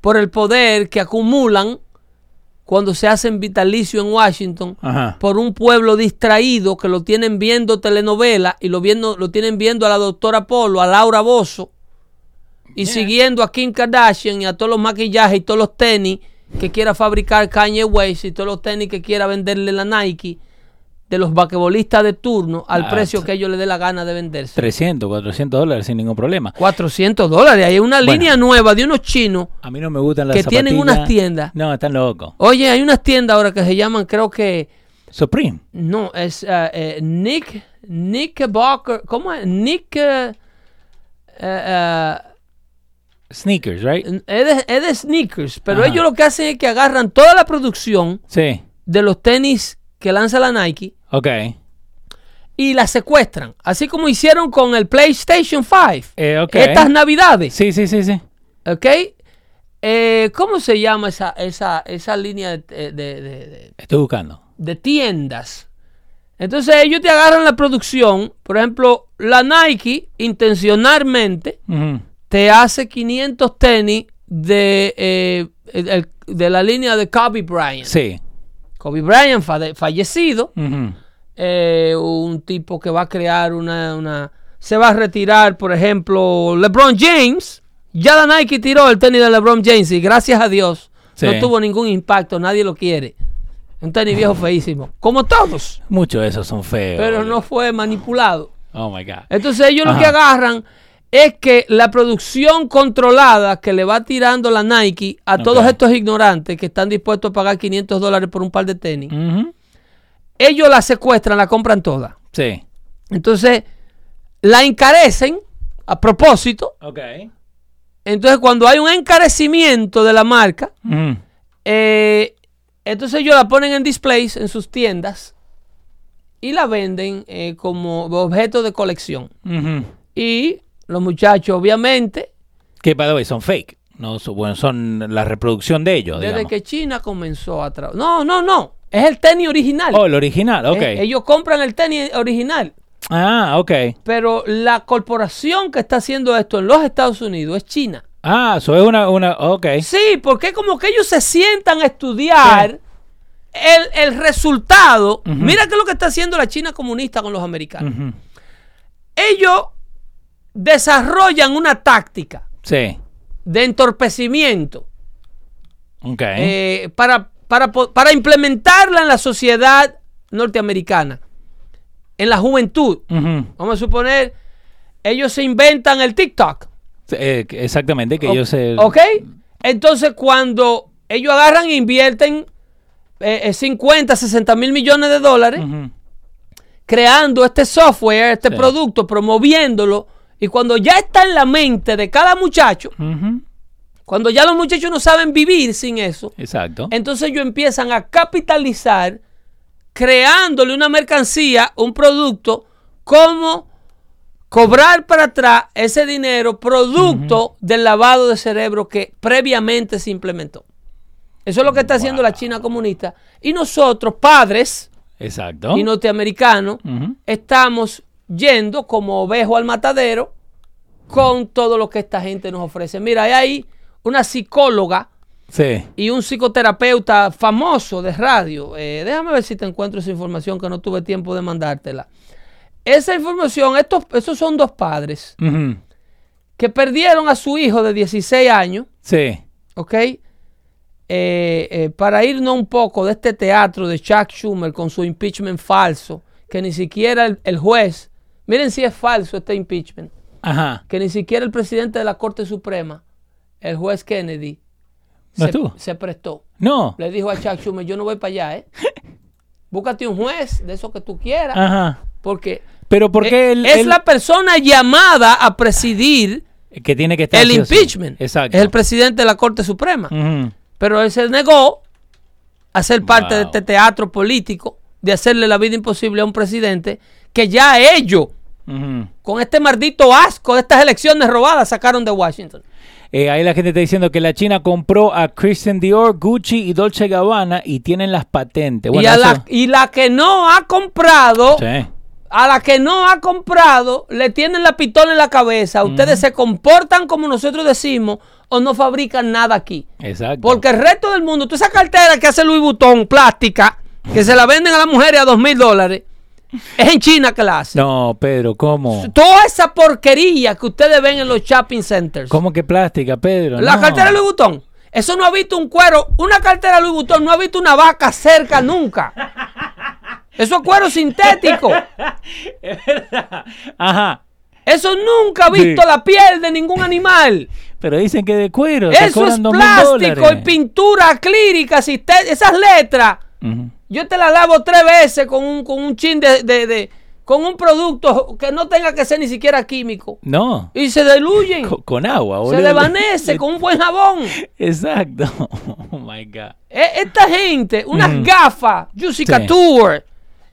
por el poder que acumulan cuando se hacen vitalicio en Washington Ajá. por un pueblo distraído que lo tienen viendo telenovela y lo, viendo, lo tienen viendo a la doctora Polo, a Laura Bozo y siguiendo a Kim Kardashian y a todos los maquillajes y todos los tenis que quiera fabricar Kanye West y todos los tenis que quiera venderle la Nike de los basquetbolistas de turno al Ah, precio que ellos le dé la gana de venderse. 300, 400 dólares sin ningún problema. 400 dólares. Hay una Bueno. línea nueva de unos chinos. A mí no me gustan las Que tienen unas tiendas. No, están locos. Oye, hay unas tiendas ahora que se llaman, creo que, Supreme. no, es eh, eh, Nick, Nick Barker, ¿cómo es? Nick, eh, Sneakers, right? es, de, es de sneakers, pero Ajá. ellos lo que hacen es que agarran toda la producción Sí. de los tenis que lanza la Nike Ok. y la secuestran, así como hicieron con el PlayStation 5. Eh, ok. Estas navidades. Sí, sí, sí, sí. ¿Ok? Eh, ¿Cómo se llama esa, esa, esa línea de, de- Estoy buscando. de tiendas? Entonces ellos te agarran la producción, por ejemplo, la Nike intencionalmente te hace 500 tenis de, eh, el- de la línea de Kobe Bryant. Sí. Kobe Bryant fa- fallecido, eh, un tipo que va a crear una, una... Se va a retirar, por ejemplo, LeBron James. Ya la Nike tiró el tenis de LeBron James y gracias a Dios Sí. no tuvo ningún impacto, nadie lo quiere. Un tenis viejo feísimo, como todos, Muchos de esos son feos. pero no fue manipulado. Oh my God. Entonces ellos lo Ajá. que agarran es que la producción controlada que le va tirando la Nike a todos estos ignorantes que están dispuestos a pagar 500 dólares por un par de tenis, ellos la secuestran, la compran toda. Sí. Entonces, la encarecen a propósito. Ok. Entonces, cuando hay un encarecimiento de la marca, eh, entonces ellos la ponen en displays en sus tiendas y la venden eh, como objeto de colección. Y los muchachos, obviamente, Que, by the way, son fake. No, son, bueno, son la reproducción de ellos, desde digamos. que China comenzó a trabajar. No, no, no. Es el tenis original. Oh, el original, ok. Ellos compran el tenis original. Ah, ok. Pero la corporación que está haciendo esto en los Estados Unidos es China. Ah, eso es una, una, ok. Sí, porque como que ellos se sientan a estudiar el, el resultado. Mira qué es lo que está haciendo la China comunista con los americanos. Ellos desarrollan una táctica Sí. de entorpecimiento eh, para, para, para implementarla en la sociedad norteamericana, en la juventud. Vamos a suponer, ellos se inventan el TikTok. Eh, exactamente, que O- yo sé. ¿Ok? Entonces, cuando ellos agarran e invierten eh, eh, 50, 60 mil millones de dólares creando este software, este Sí. producto, promoviéndolo, y cuando ya está en la mente de cada muchacho, cuando ya los muchachos no saben vivir sin eso, Exacto. entonces ellos empiezan a capitalizar creándole una mercancía, un producto, como cobrar para atrás ese dinero producto del lavado de cerebro que previamente se implementó. Eso es lo que está haciendo la China comunista. Y nosotros, padres Exacto. y norteamericanos, estamos yendo como ovejo al matadero con todo lo que esta gente nos ofrece. Mira, hay ahí una psicóloga Sí. y un psicoterapeuta famoso de radio. Eh, déjame ver si te encuentro esa información que no tuve tiempo de mandártela. Esa información, estos, estos son dos padres que perdieron a su hijo de 16 años, Sí. ¿ok? Eh, eh, para irnos un poco de este teatro de Chuck Schumer con su impeachment falso, que ni siquiera el, el juez, miren si es falso este impeachment, Ajá. que ni siquiera el presidente de la Corte Suprema, el juez Kennedy, ¿No se, prestó. No. Le dijo a Chuck Schumer, yo no voy para allá, ¿eh? Búscate un juez de eso que tú quieras. Ajá. Porque Pero ¿por qué eh, él, es él- la persona llamada a presidir que tiene que estar el impeachment. Exacto. Es el presidente de la Corte Suprema. Pero él se negó a ser parte de este teatro político, de hacerle la vida imposible a un presidente que ya ellos, con este maldito asco de estas elecciones robadas, sacaron de Washington. Eh, ahí la gente está diciendo que la China compró a Christian Dior, Gucci y Dolce Gabbana y tienen las patentes. Bueno, y, a eso- la, y la que no ha comprado, Sí. a la que no ha comprado, le tienen la pistola en la cabeza. Ustedes se comportan como nosotros decimos o no fabrican nada aquí. Exacto. Porque el resto del mundo, tú esa cartera que hace Louis Vuitton, plástica, que se la venden a las mujeres a dos mil dólares, es en China que la hacen. No, Pedro, ¿cómo? Toda esa porquería que ustedes ven en los shopping centers. ¿Cómo que plástica, Pedro? La No. cartera de Louis Vuitton. Eso no ha visto un cuero. Una cartera de Louis Vuitton no ha visto una vaca cerca nunca. Eso es cuero sintético. Ajá. Eso nunca ha visto Sí. la piel de ningún animal. Pero dicen que de cuero. Eso es plástico y pintura acrílica. Esas letras, Ujú. Yo te las lavo tres veces con un, con un chin de, de- de- con un producto que no tenga que ser ni siquiera químico. No. Y se diluyen. Co- Con, agua, boludo. se desvanece con un buen jabón. Exacto. Oh my God. E- Esta gente, unas Ujú. gafas, Juicy Sí. Couture,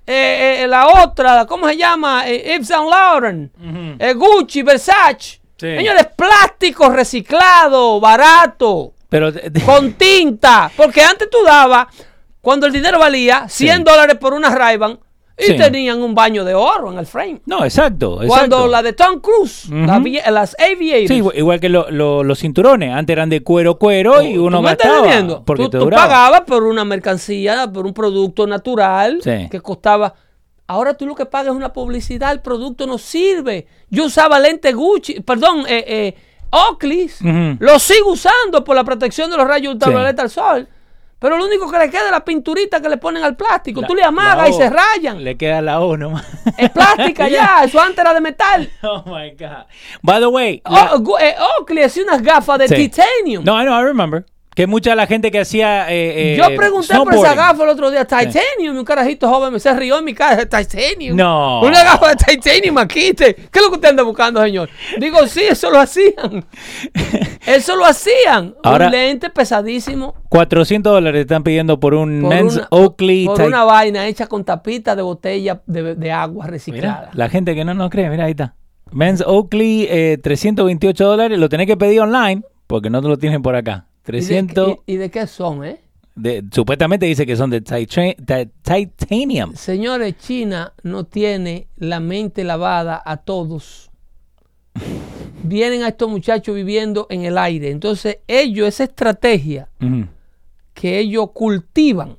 eh, eh, la otra, ¿cómo se llama? Eh, Yves Saint Laurent, eh, Gucci, Versace. Sí. Señores, plástico reciclado, barato, Pero con tinta. Porque antes tú dabas, cuando el dinero valía 100 Sí. dólares por una ray y Sí. tenían un baño de oro en el frame. No, exacto. Cuando la de Tom Cruise, las Aviators. Sí, igual, que lo- lo- los cinturones. Antes eran de cuero, cuero y uno ¿Tú me estás gastaba. entendiendo? Porque tú, te tú pagabas por una mercancía, por un producto natural Sí. que costaba. Ahora tú lo que pagas es una publicidad, el producto no sirve. Yo usaba lentes Gucci, perdón, eh, eh, Oakley's, lo sigo usando por la protección de los rayos ultravioleta al sol. Pero lo único que le queda es la pinturita que le ponen al plástico. La- tú le amagas la y se rayan. Le queda la O nomás. Es plástica ya, eso antes era de metal. Oh my God. By the way. la- Oh, Gu- eh, Oakley hacía unas gafas de Sí. titanium. No, I know, I remember. Que mucha de la gente que hacía. eh, eh, Yo pregunté por esa gafa el otro día, Titanium, un carajito joven me se rió en mi casa, Titanium. No. Una gafa de Titanium aquí. ¿Qué es lo que usted anda buscando, señor? Digo, sí, eso lo hacían. Eso lo hacían. Ahora- un lente pesadísimo. 400 dólares están pidiendo por un Por, Men's una, Oakley. por una vaina hecha con tapita de botella de, de agua Mira, reciclada. la gente que no nos cree, mira, ahí está. Men's Oakley, eh, 328 dólares. Lo tenés que pedir online porque no te lo tienen por acá. ¿Y de, 300. qué- y- y de qué son, eh? de- supuestamente dice que son de titra- ti- titanium. Señores, China no tiene la mente lavada a todos. Vienen a estos muchachos viviendo en el aire. Entonces, ellos, esa estrategia que ellos cultivan,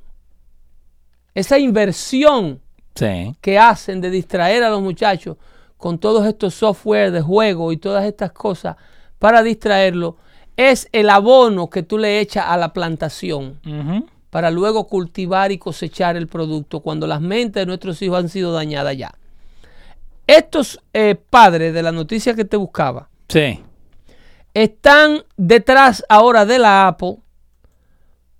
esa inversión Sí. que hacen de distraer a los muchachos con todos estos software de juego y todas estas cosas para distraerlos, es el abono que tú le echas a la plantación para luego cultivar y cosechar el producto cuando las mentes de nuestros hijos han sido dañadas ya. Estos eh, padres de la noticia que te buscaba Sí. están detrás ahora de la Apple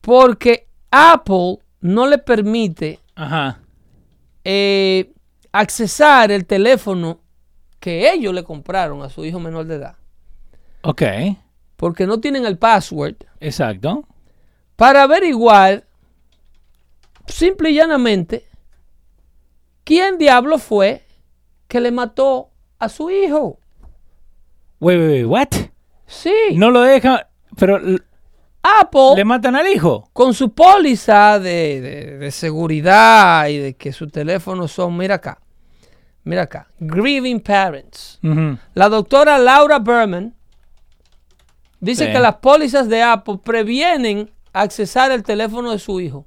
porque Apple no le permite Ajá. eh, accesar el teléfono que ellos le compraron a su hijo menor de edad Ok. Porque no tienen el password Exacto. para averiguar simple y llanamente quién diablo fue que le mató a su hijo. Wait, wait, wait, what? Sí, No lo dejan, pero Apple le matan al hijo. con su póliza de, de- de seguridad y de que sus teléfonos son, mira acá, mira acá, Grieving Parents. La doctora Laura Berman dice Sí. que las pólizas de Apple previenen accesar el teléfono de su hijo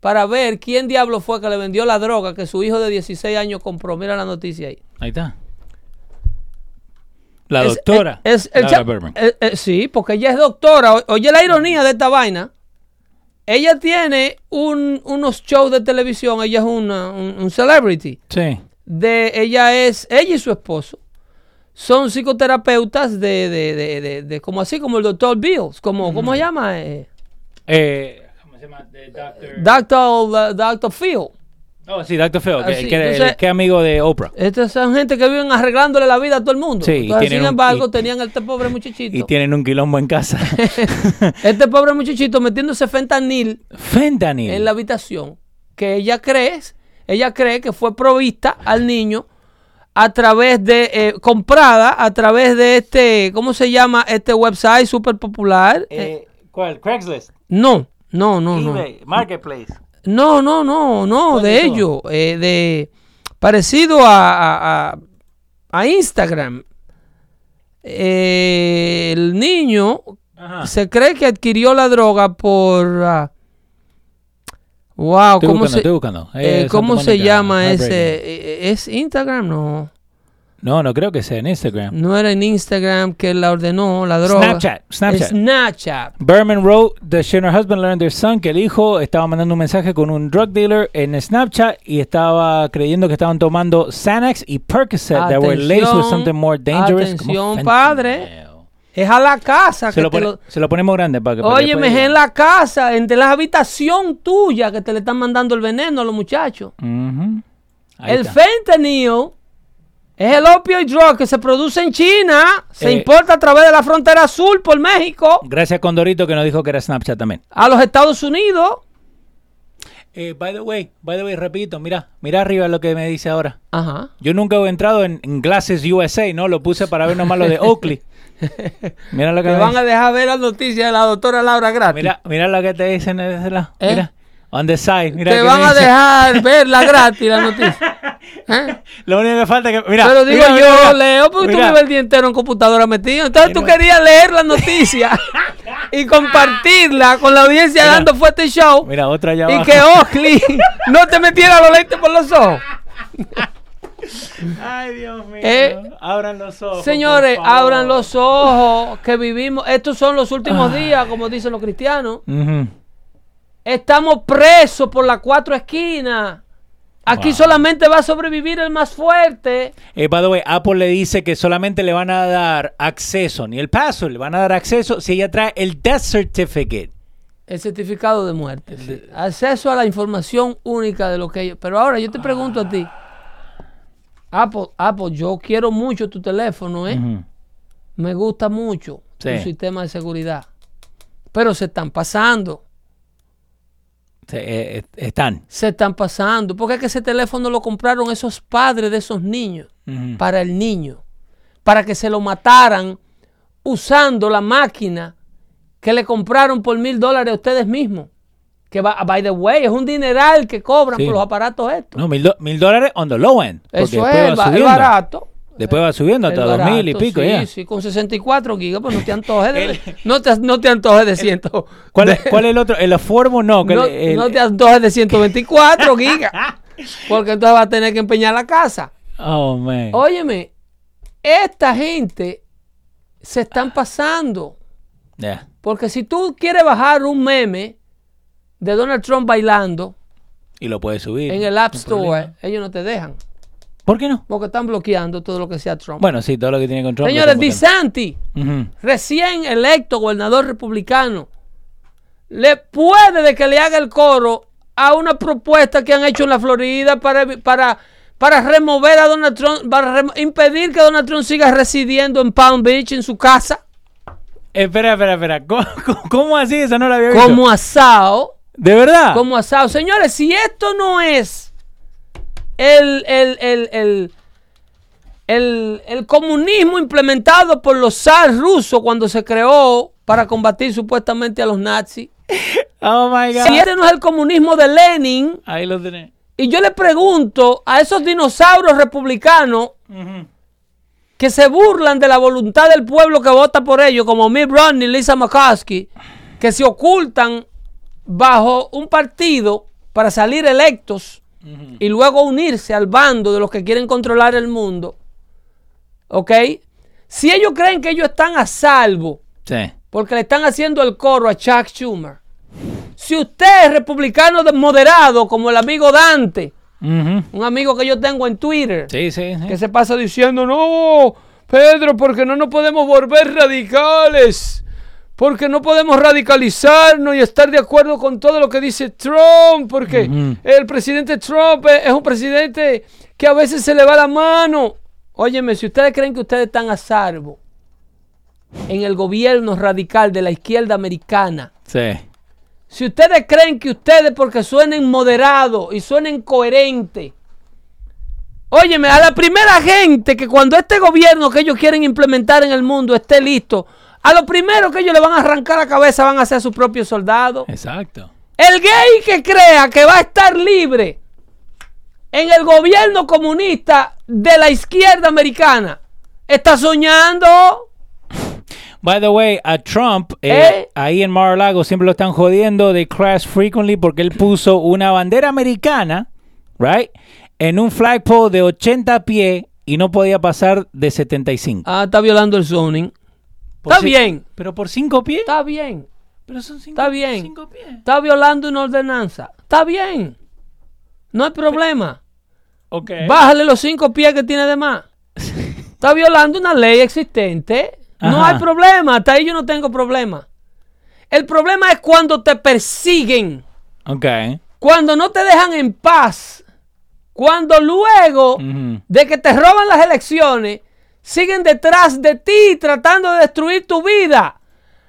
para ver quién diablo fue que le vendió la droga que su hijo de 16 años compró. Mira la noticia ahí. Ahí está. La Es- doctora. es- el Laura cha- Berman. eh, eh, sí, porque ella es doctora. O- Oye la ironía de esta vaina. Ella tiene un- unos shows de televisión. Ella es una, un, un celebrity. Sí. De, ella es, ella y su esposo son psicoterapeutas de, de, de, de- de- como así, como el doctor Bills. Como, ¿Cómo se llama? Eh, Eh, ¿Cómo se llama? Doctor. Doctor, uh, Dr. Phil. Oh, sí, Dr. Phil, que, Así, que- entonces- que amigo de Oprah. Estas son gente que viven arreglándole la vida a todo el mundo. Sí, Entonces, sin un- embargo, y- tenían a este pobre muchachito. Y tienen un quilombo en casa. Este pobre muchachito metiéndose fentanil Fentanyl. en la habitación que ella cree, ella cree que fue provista al niño a través de, eh, comprada a través de este, ¿cómo se llama? Este website súper popular. Eh, ¿Cuál? Craigslist. no, no, no, no. eBay, Marketplace. No, no, no, no, ¿Cuál de ellos, eh, de parecido a, a, a- Instagram. Eh, el niño Ajá. se cree que adquirió la droga por ah, wow, Estoy ¿cómo buscando, se, estoy buscando. eh, Eh, ¿cómo se llama ese? Eh, ¿Es Instagram? No, No, no creo que sea en Instagram. no era en Instagram que la ordenó la droga. Snapchat, Snapchat. Snapchat. Berman wrote that she and her husband learned their son que el hijo estaba mandando un mensaje con un drug dealer en Snapchat y estaba creyendo que estaban tomando Xanax y Percocet that were laced with something more dangerous. atención, padre. Es a la casa Se que lo, te pone- lo... se lo ponemos grande para que Óyeme, es en la casa, entre la habitación tuya que te le están mandando el veneno a los muchachos. El está. fentanyl es el opioid drug que se produce en China, se Eh. importa a través de la frontera sur por México Gracias Condorito que nos dijo que era Snapchat también. a los Estados Unidos. Eh, by the way, by the way, repito, mira, mira arriba lo que me dice ahora. Ajá. Yo nunca he entrado en, en Glasses USA, ¿no? Lo puse para ver nomás lo de Oakley. Mira lo que Te van a dejar ver las noticias de la doctora Laura gratis. Mira, mira lo que te dicen. ¿Eh? Mira. On the side. Mira te van a dejar verla gratis la noticia. ¿Eh? Lo único que falta es que. Mira. Pero digo mira, yo, mira, leo, porque tú Mira. vives el día entero en computadora metido. Entonces tú querías leer la noticia y compartirla con la audiencia dando fuerte show. Mira, otra allá y abajo. que Oakley no te metiera los lentes por los ojos. Ay, Dios mío. Eh, abran los ojos. Señores, abran los ojos que vivimos. Estos son los últimos días, como dicen los cristianos. Estamos presos por las cuatro esquinas. Aquí Wow. solamente va a sobrevivir el más fuerte. Eh, by the way, Apple le dice que solamente le van a dar acceso, ni el paso, le van a dar acceso si ella trae el death certificate. El certificado de muerte. sí. Acceso a la información única de lo que ellos. Pero ahora yo te pregunto a ti. Apple, Apple, yo quiero mucho tu teléfono, ¿eh? Me gusta mucho tu sistema de seguridad. Pero se están pasando. Sí, eh, eh, están. Se están pasando. Porque es que ese teléfono lo compraron esos padres de esos niños. Para el niño. Para que se lo mataran usando la máquina que le compraron por mil dólares a ustedes mismos. Que va, by the way, es un dineral que cobran Sí. por los aparatos estos. No, mil, do- mil dólares on the low end. porque Eso después es, va es subiendo. barato. Después va subiendo Es hasta dos mil y pico sí, ya. Sí, con 64 gigas, pues no te antojes de, El- no te, no te antojes de ciento. ¿Cuál, de- es, ¿Cuál es el otro? ¿El Afformo? No. no, el- el- no te antojes de 124 gigas. Porque entonces vas a tener que empeñar la casa. Oh, man. Óyeme, esta gente se están pasando. Yeah. Porque si tú quieres bajar un meme de Donald Trump bailando Y lo puedes subir. en el App Store, problema. ellos no te dejan. ¿Por qué no? Porque están bloqueando todo lo que sea Trump. Bueno, sí, todo lo que tiene control. Señores, DeSantis, Ujú. recién electo gobernador republicano, le puede de que le haga el coro a una propuesta que han hecho en la Florida para, para, para remover a Donald Trump, para impedir que Donald Trump siga residiendo en Palm Beach, en su casa, Espera, espera, espera. ¿Cómo, cómo- así? Eso no lo había visto. como asado. ¿De verdad? como asado. Señores, si esto no es el, el, el, el, comunismo implementado por los zar rusos cuando se creó para combatir supuestamente a los nazis, Oh, my God. si este no es el comunismo de Lenin, Ahí lo tenés. y yo le pregunto a esos dinosaurios republicanos que se burlan de la voluntad del pueblo que vota por ellos, como Mitt Romney y Lisa McCoskey, que se ocultan bajo un partido para salir electos y luego unirse al bando de los que quieren controlar el mundo. ¿Ok? Si ellos creen que ellos están a salvo Sí. porque le están haciendo el coro a Chuck Schumer, si usted es republicano de- moderado como el amigo Dante, un amigo que yo tengo en Twitter, Sí, sí, sí. que se pasa diciendo, no, Pedro, porque no nos podemos volver radicales. Porque no podemos radicalizarnos y estar de acuerdo con todo lo que dice Trump, porque el presidente Trump es es un presidente que a veces se le va la mano. Óyeme, si ustedes creen que ustedes están a salvo en el gobierno radical de la izquierda americana, Sí. si ustedes creen que ustedes, porque suenen moderados y suenen coherentes, óyeme, a la primera gente que cuando este gobierno que ellos quieren implementar en el mundo esté listo, a lo primero que ellos le van a arrancar la cabeza van a ser sus propios soldados. Exacto. El gay que crea que va a estar libre en el gobierno comunista de la izquierda americana está soñando. By the way, a Trump, eh, ¿Eh? ahí en Mar-a-Lago siempre lo están jodiendo de crash frequently porque él puso una bandera americana, right, en un flagpole de 80 pies y no podía pasar de 75. Ah, está violando el zoning. Por Está bien, Pero por 5 pies. está bien. Pero son 5 Está bien. cinco pies. Está violando una ordenanza. Está bien. No hay problema. Ok. Bájale los cinco pies que tiene de más. Está violando una ley existente. No hay problema. Hasta ahí yo no tengo problema. El problema es cuando te persiguen. Ok. Cuando no te dejan en paz. Cuando luego de que te roban las elecciones, siguen detrás de ti tratando de destruir tu vida.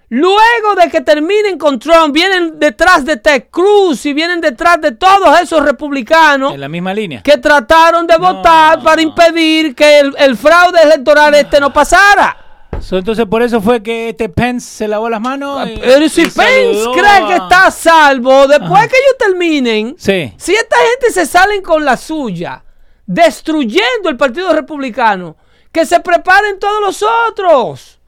Luego de que terminen con Trump, vienen detrás de Ted Cruz y vienen detrás de todos esos republicanos En la misma línea. que trataron de votar para impedir que el, el fraude electoral este no pasara. So, entonces por eso fue que este Pence se lavó las manos. y- Pero si y Pence saludó cree que está a salvo, después que ellos terminen, Sí. Si esta gente se salen con la suya, destruyendo el Partido Republicano, que se preparen todos los otros.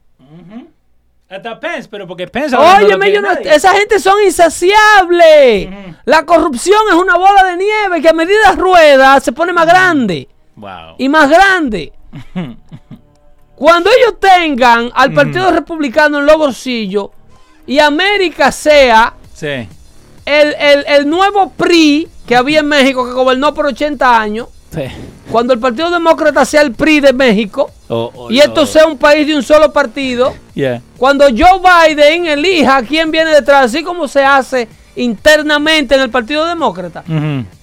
Hasta Pence, pero porque Pence no Óyeme, no- nadie. esa gente son insaciables. La corrupción es una bola de nieve que a medida rueda se pone más grande Wow. y más grande. Cuando ellos tengan al Partido Republicano en los bolsillos y América sea Sí. el, el- el nuevo PRI que había en México que gobernó por 80 años, Sí. Cuando el Partido Demócrata sea el PRI de México O- o y esto sea un país de un solo partido, Yeah. cuando Joe Biden elija quién viene detrás, así como se hace internamente en el Partido Demócrata,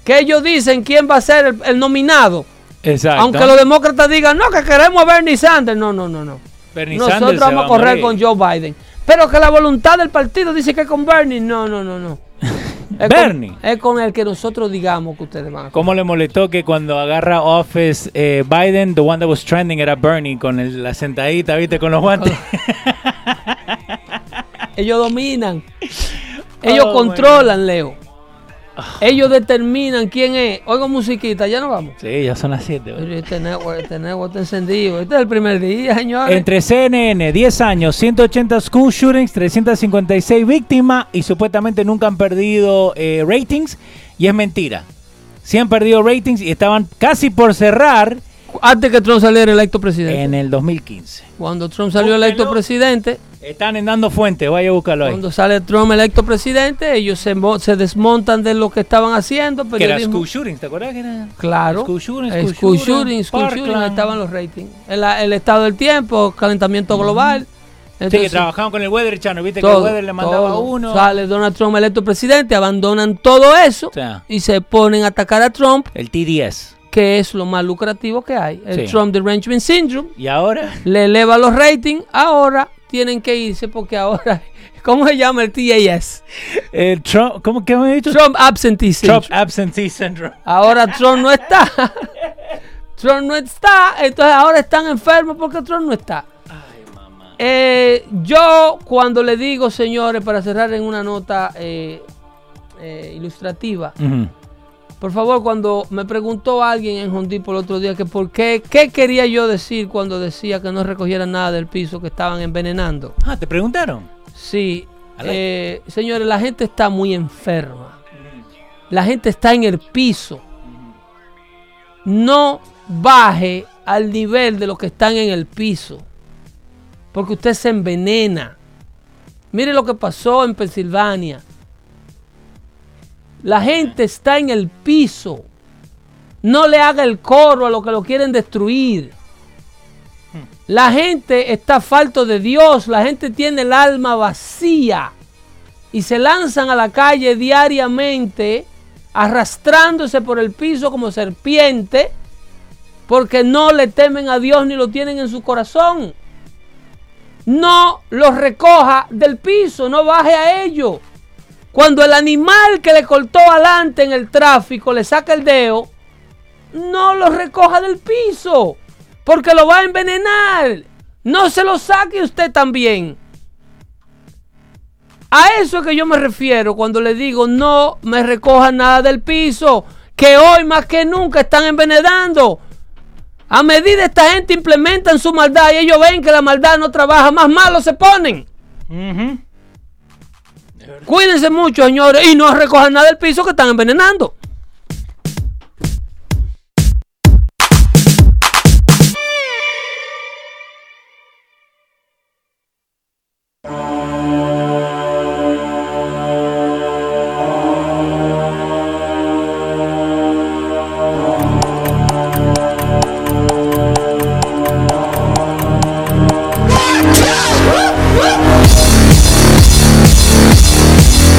que ellos dicen quién va a ser el, el nominado, Exacto. aunque los demócratas digan, no, que queremos a Bernie Sanders, no, no, no, no. Bernie Nosotros Sanders vamos va a correr con Joe Biden. Pero que la voluntad del partido dice que con Bernie, no, no, no, no. Es con- Bernie. es con el que nosotros digamos que ustedes van a ¿Cómo le molestó que cuando agarra office eh, Biden, the one that was trending era Bernie con el- la sentadita, viste, con los guantes? Ellos dominan. Ellos Oh, controlan, Leo. Ellos determinan quién es. Oigo musiquita, ya no vamos. sí, ya son las 7. Pero Este network, este encendido. Este es el primer día, señores. Entre CNN, 10 años, 180 school shootings, 356 víctimas y supuestamente nunca han perdido eh, ratings. Y es mentira. Sí han perdido ratings y estaban casi por cerrar Antes que Trump saliera electo presidente. en el 2015. Cuando Trump salió electo presidente, Están en dando fuente, vaya a buscarlo ahí. cuando sale Trump electo presidente, ellos se, mo- se desmontan de lo que estaban haciendo. Que era school shootings, ¿te acuerdas que era? Claro. School shooting, Eh, school school school estaban los ratings. El, el estado del tiempo, calentamiento global. Sí, que trabajaban con el Weather Channel, viste que el Weather le mandaba a todo. uno. Sale Donald Trump electo presidente, abandonan todo eso O sea. y se ponen a atacar a Trump, El TDS. Que es lo más lucrativo que hay. El Sí. Trump Derangement Syndrome Y ahora, le eleva los ratings. Ahora tienen que irse porque ahora, ¿cómo se llama el TAS? el Trump, ¿cómo que me he dicho? Trump Absentee Trump Syndrome. Absentee Syndrome. Ahora Trump no está. Trump no está, entonces ahora están enfermos porque Trump no está. Eh, yo cuando le digo, señores, para cerrar en una nota eh, eh, ilustrativa, Ujú. Por favor, cuando me preguntó alguien en Home Depot el otro día que por qué, qué quería yo decir cuando decía que no recogieran nada del piso que estaban envenenando. Ah, ¿te preguntaron? Sí, eh, señores, la gente está muy enferma. La gente está en el piso. No baje al nivel de los que están en el piso. Porque usted se envenena. Mire lo que pasó en Pensilvania. La gente está en el piso. No le haga el coro a los que lo quieren destruir. La gente está falto de Dios, la gente tiene el alma vacía y se lanzan a la calle diariamente arrastrándose por el piso como serpiente porque no le temen a Dios ni lo tienen en su corazón. No los recoja del piso, no baje a ellos. Cuando el animal que le cortó adelante en el tráfico le saca el dedo, no lo recoja del piso, porque lo va a envenenar. No se lo saque usted también. A eso es que yo me refiero cuando le digo no me recoja nada del piso, que hoy más que nunca están envenenando. A medida esta gente implementan su maldad y ellos ven que la maldad no trabaja, más malos se ponen. Cuídense mucho, señores, y no recojan nada del piso que están envenenando.